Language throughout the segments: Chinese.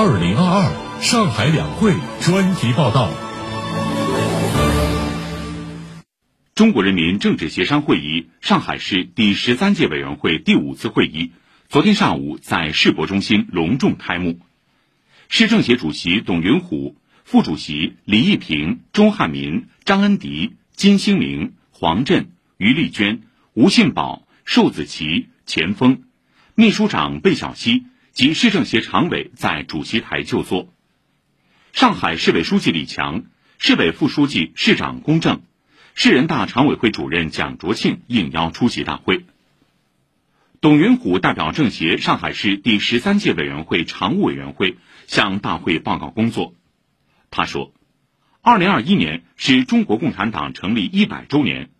二零二二上海两会专题报道。中国人民政治协商会议上海市第十三届委员会第五次会议昨天上午在世博中心隆重开幕。市政协主席董云虎、副主席李一平、钟汉民、张恩迪、金星明、黄振、于丽娟、吴信宝、寿子琪、钱锋，秘书长贝小溪及市政协常委在主席台就座。上海市委书记李强、市委副书记、市长龚正。市人大常委会主任蒋卓庆应邀出席大会。董云虎代表政协上海市第十三届委员会常务委员会向大会报告工作。他说：“二零二一年是中国共产党成立一百周年，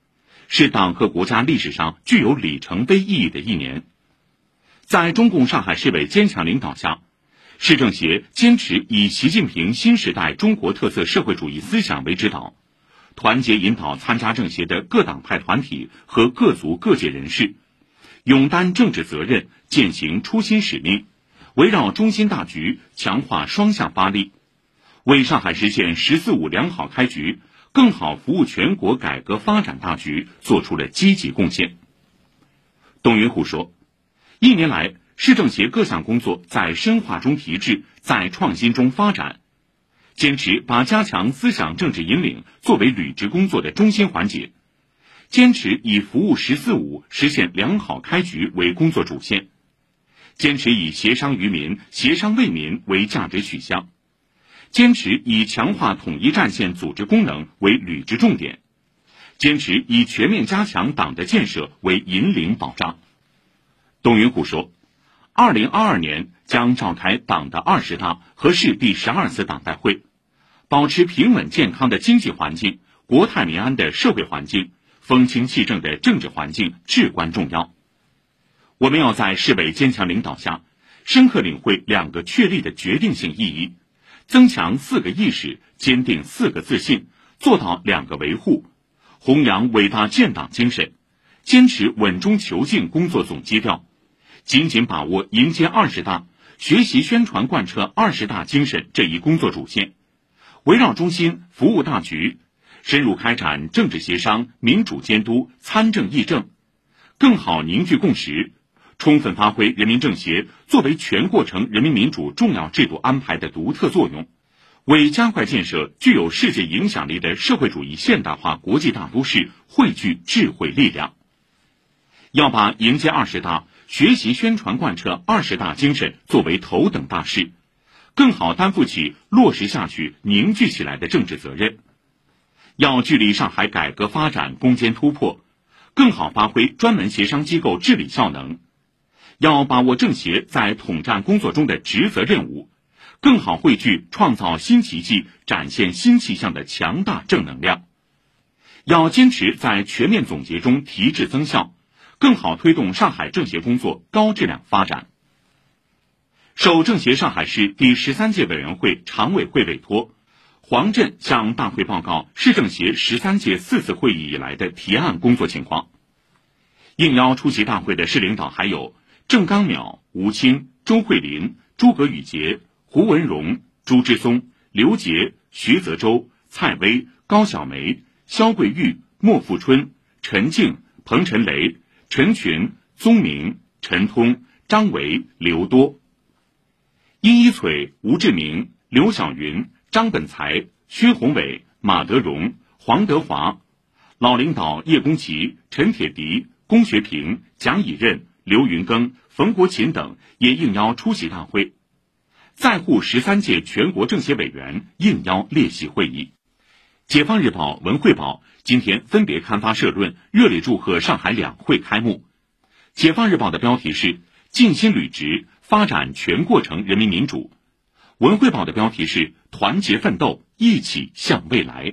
是党和国家历史上具有里程碑意义的一年。在中共上海市委坚强领导下，市政协坚持以习近平新时代中国特色社会主义思想为指导。”团结引导参加政协的各党派团体和各族各界人士，勇担政治责任，践行初心使命，围绕中心大局，强化双向发力，为上海实现“十四五”良好开局，更好服务全国改革发展大局做出了积极贡献。董云虎说：“一年来，市政协各项工作在深化中提质，在创新中发展。”坚持把加强思想政治引领作为履职工作的中心环节，坚持以服务“十四五”实现良好开局为工作主线，坚持以协商于民、协商为民为价值取向，坚持以强化统一战线组织功能为履职重点，坚持以全面加强党的建设为引领保障。董云虎说：“二零二二年将召开党的二十大和市第十二次党代会。”保持平稳健康的经济环境、国泰民安的社会环境、风清气正的政治环境至关重要。我们要在市委坚强领导下，深刻领会两个确立的决定性意义，增强四个意识，坚定四个自信，做到两个维护，弘扬伟大建党精神，坚持稳中求进工作总基调，紧紧把握迎接二十大、学习宣传贯彻二十大精神这一工作主线。围绕中心服务大局，深入开展政治协商、民主监督、参政议政，更好凝聚共识，充分发挥人民政协作为全过程人民民主重要制度安排的独特作用，为加快建设具有世界影响力的社会主义现代化国际大都市汇聚智慧力量。要把迎接二十大、学习宣传贯彻二十大精神作为头等大事。更好担负起落实下去、凝聚起来的政治责任，要聚力上海改革发展攻坚突破，更好发挥专门协商机构治理效能，要把握政协在统战工作中的职责任务，更好汇聚创造新奇迹、展现新气象的强大正能量，要坚持在全面总结中提质增效，更好推动上海政协工作高质量发展。受政协上海市第十三届委员会常委会委托，黄震向大会报告市政协十三届四次会议以来的提案工作情况。应邀出席大会的市领导还有郑刚淼、吴清、周慧林、诸葛宇杰、胡文荣、朱之松、刘杰、徐泽洲、蔡薇、高晓梅、肖桂玉、莫富春、陈静、彭晨雷、陈群、宗明、陈通、张维、刘多。殷一璀、吴志明、刘晓云、张本才、薛宏伟、马德荣、黄德华，老领导叶公奇、陈铁迪、龚学平、蒋以任、刘云庚、冯国勤等也应邀出席大会。在沪十三届全国政协委员应邀列席会议。解放日报、文汇报今天分别刊发社论，热烈祝贺上海两会开幕。解放日报的标题是“尽心履职”。发展全过程人民民主，文汇报的标题是“团结奋斗，一起向未来”。